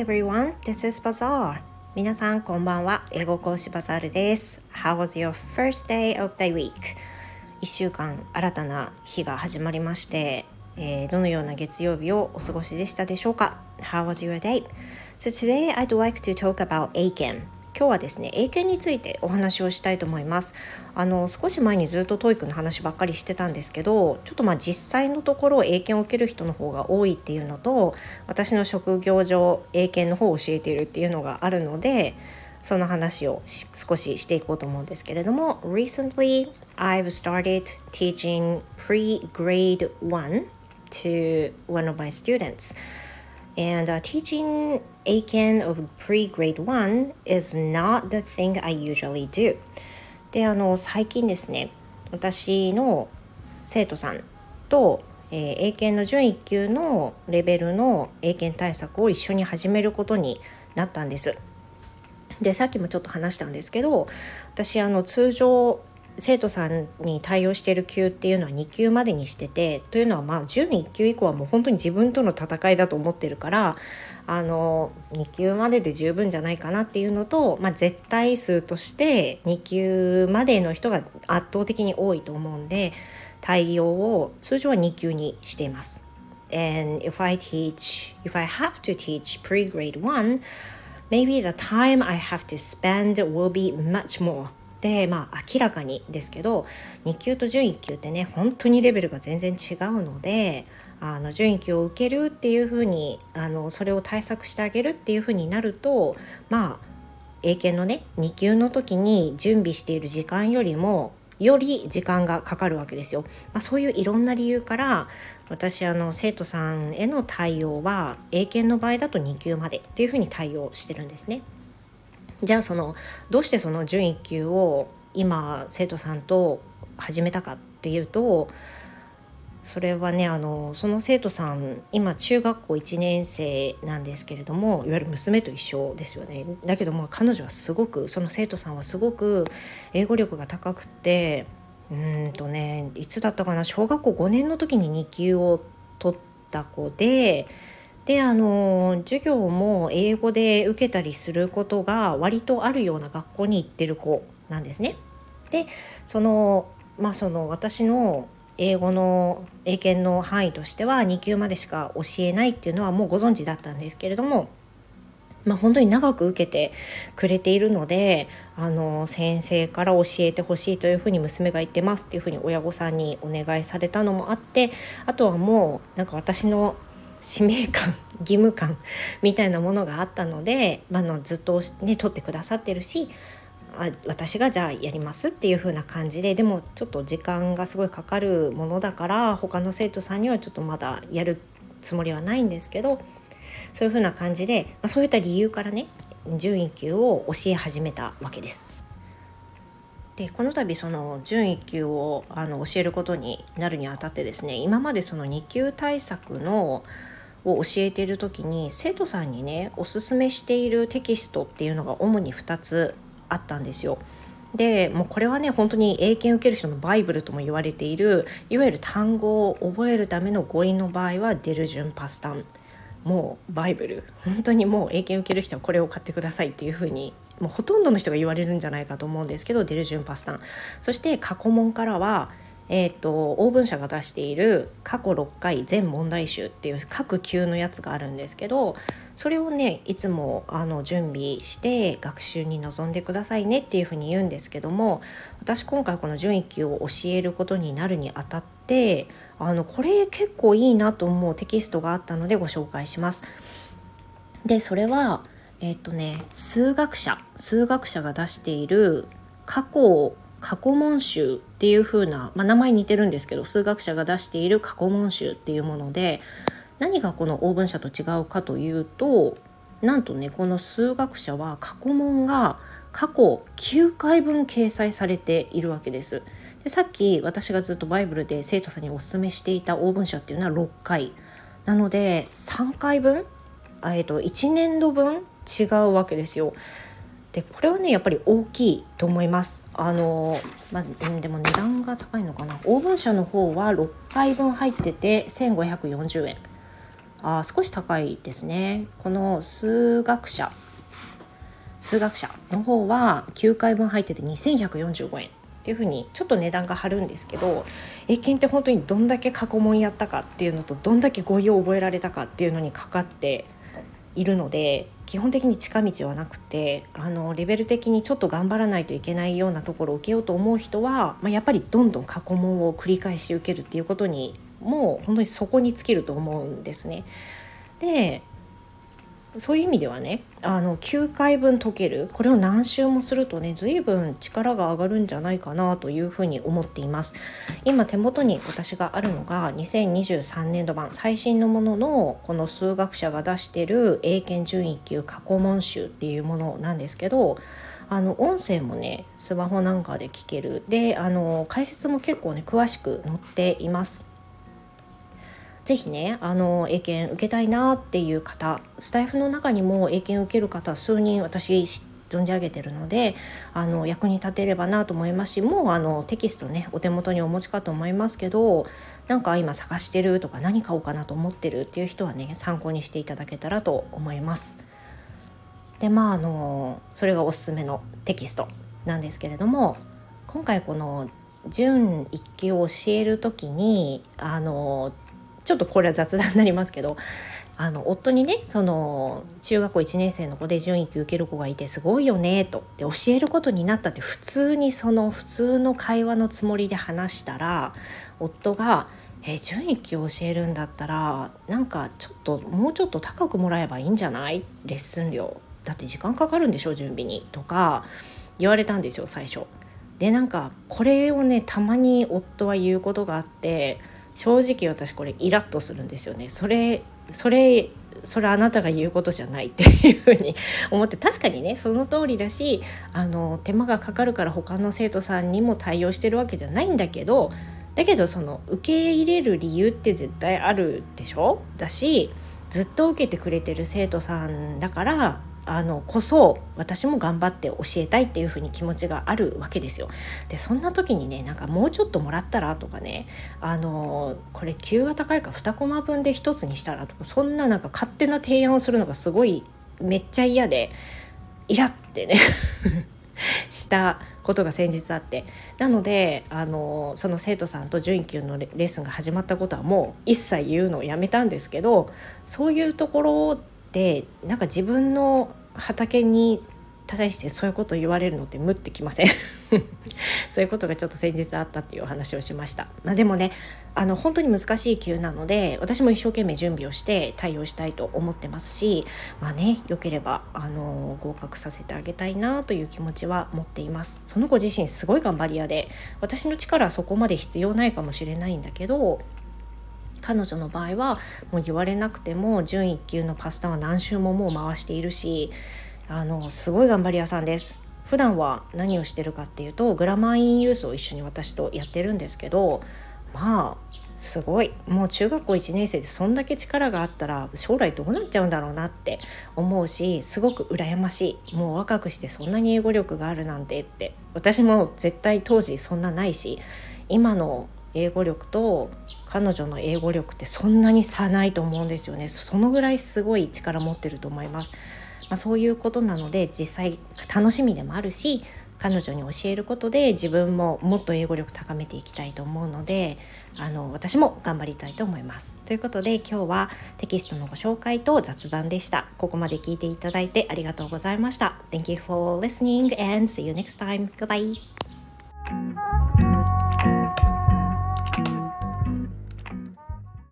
Hi everyone, this is Bazaar. 皆さんこんばんは。英語講師バザールです。How was your first day of the week? 1週間新たな日が始まりまして、えー、どのような月曜日をお過ごしでしたでしょうか How was your day? So today I'd like to talk about Aiken. 今日はですね英検についてお話をしたいと思います。あの少し前にずっと TOEIC の話ばっかりしてたんですけどちょっとまあ実際のところ英検を受ける人の方が多いっていうのと私の職業上英検の方を教えているっていうのがあるのでその話を少ししていこうと思うんですけれども Recently I've started teaching pre-grade 1 to one of my students. And uh, teaching ACAN of pre-grade 1 is not the thing I usually do. で、あの、最近ですね、私の生徒さんと、えー、英検の準1級のレベルの英検対策を一緒に始めることになったんです。でさっきもちょっと話したんですけど私あの通常生徒さんに対応している級っていうのは2級までにしててというのはまあ準1級以降はもう本当に自分との戦いだと思ってるからあの2級までで十分じゃないかなっていうのと、まあ、絶対数として2級までの人が圧倒的に多いと思うんで対応を通常は2級にしています。And if I teach, if I have to teach pre-grade 1, maybe the time I have to spend will be much more まあ明らかにですけど2級と準1級ってね本当にレベルが全然違うのであの準1級を受けるっていうふうにあのそれを対策してあげるっていうふうになるとまあ英検のね2級の時に準備している時間よりもより時間がかかるわけですよ。まあ、そういういろんな理由から私あの生徒さんへの対応は英検の場合だと2級までっていうふうに対応してるんですね。じゃあそのどうしてその準1級を今生徒さんと始めたかっていうとそれはねあのその生徒さん今中学校1年生なんですけれどもいわゆる娘と一緒ですよね。だけども彼女はすごくその生徒さんはすごく英語力が高くてうんとねいつだったかな小学校5年の時に2級を取った子でであの授業も英語で受けたりすることが割とあるような学校に行ってる子なんですね。でそのまあその私の英語の英検の範囲としては2級までしか教えないっていうのはもうご存知だったんですけれども、まあ、本当に長く受けてくれているのであの先生から教えてほしいというふうに娘が言ってますっていうふうに親御さんにお願いされたのもあってあとはもうなんか私の使命感 義務感みたいなものがあったので、まあのずっとね取ってくださってるしあ私がじゃあやりますっていう風な感じででもちょっと時間がすごいかかるものだから他の生徒さんにはちょっとまだやるつもりはないんですけどそういう風な感じで、まあ、そういった理由からね準1級を教え始めたわけです。でこの度その準1級をあの教えることになるにあたってですね今までその2級対策のを教えている時に生徒さんにねおすすめしているテキストっていうのが主に2つあったんですよ。でもうこれはね本当に英検受ける人のバイブルとも言われているいわゆる単語を覚えるための語彙の場合はデルジュンパスタンもうバイブル本当にもう英検受ける人はこれを買ってくださいっていうふうにもうほとんどの人が言われるんじゃないかと思うんですけどデルジュンパスタンそして過去問からはえーと、オー社が出している過去6回全問題集っていう各級のやつがあるんですけどそれをねいつもあの準備して学習に臨んでくださいねっていうふうに言うんですけども私今回この準1級を教えることになるにあたってあのこれ結構いいなと思うテキストがあったのでご紹介します。でそれはえっ、ー、とね数学者数学者が出している過去過去問集っていう風な、まあ、名前似てるんですけど数学者が出している過去問集っていうもので何がこのオーブン社と違うかというとなんとねこの数学者は過去問が過去9回分掲載されているわけです。でさっき私がずっとバイブルで生徒さんにおすすめしていたオーブン社っていうのは6回なので3回分、えー、と1年度分違うわけですよ。でこれはねやっぱり大きいと思います。あのまあ、でも値段が高いのかな。オーブン社の方は6回分入ってて1540円。あ少し高いですね。この数学者数学者の方は9回分入ってて2145円。っていうふうにちょっと値段が張るんですけど英検って本当にどんだけ過去問やったかっていうのとどんだけ語彙を覚えられたかっていうのにかかっているので基本的に近道はなくてあのレベル的にちょっと頑張らないといけないようなところを受けようと思う人は、まあ、やっぱりどんどん過去問を繰り返し受けるっていうことにもう本当にそこに尽きると思うんですね。でそういう意味ではねあの9回分解ける。これを何周もするとね随分力が上がるんじゃないかなというふうに思っています。今手元に私があるのが2023年度版最新のもののこの数学者が出してる英検準1級過去問集っていうものなんですけどあの音声もねスマホなんかで聞ける。であの解説も結構ね詳しく載っています。ぜひねあの英検受けたいなっていう方スタイフの中にも英検受ける方数人私存じ上げてるのであの役に立てればなと思いますしもうあのテキストねお手元にお持ちかと思いますけどなんか今探してるとか何買おうかなと思ってるっていう人はね参考にしていただけたらと思います。でまああのそれがおすすめのテキストなんですけれども今回この準一級を教える時にあのちょっとこれは雑談になりますけどあの夫にねその中学校1年生の子で準1級受ける子がいてすごいよねと。で教えることになったって普通にその普通の会話のつもりで話したら夫が「え準1級教えるんだったらなんかちょっともうちょっと高くもらえばいいんじゃない？レッスン料。だって時間かかるんでしょ準備に」とか言われたんですよ最初。でなんかこれをねたまに夫は言うことがあって正直私これイラッとするんですよね。それそれそれあなたが言うことじゃないっていうふうに思って確かにねその通りだしあの手間がかかるから他の生徒さんにも対応してるわけじゃないんだけどだけどその受け入れる理由って絶対あるでしょ？だしずっと受けてくれてる生徒さんだからあのこそ私も頑張って教えたいっていうふうに気持ちがあるわけですよ。でそんな時にねなんかもうちょっともらったらとかねあのこれ級が高いか2コマ分で1つにしたらとかそんななんか勝手な提案をするのがすごいめっちゃ嫌でイラってね したことが先日あってなのであのその生徒さんと準級のレッスンが始まったことはもう一切言うのをやめたんですけどそういうところでなんか自分の畑に対してそういうこと言われるのって無ってきません？そういうことがちょっと先日あったっていうお話をしました、まあ、でもねあの本当に難しい級なので私も一生懸命準備をして対応したいと思ってますしまあね良ければあの合格させてあげたいなという気持ちは持っています。その子自身すごい頑張り屋で私の力はそこまで必要ないかもしれないんだけど彼女の場合はもう言われなくても準1級のパスタは何周ももう回しているしあのすごい頑張り屋さんです。普段は何をしてるかっていうとグラマーインユースを一緒に私とやってるんですけどまあすごい。もう中学校1年生でそんだけ力があったら将来どうなっちゃうんだろうなって思うしすごく羨ましい。もう若くしてそんなに英語力があるなんてって。私も絶対当時そんなないし今の英語力と彼女の英語力ってそんなに差ないと思うんですよね。そのぐらいすごい力持ってると思います、まあ、そういうことなので実際楽しみでもあるし彼女に教えることで自分ももっと英語力高めていきたいと思うのであの私も頑張りたいと思います。ということで今日はテキストのご紹介と雑談でした。ここまで聞いていただいてありがとうございました。Thank you for listening and see you next time. Goodbye.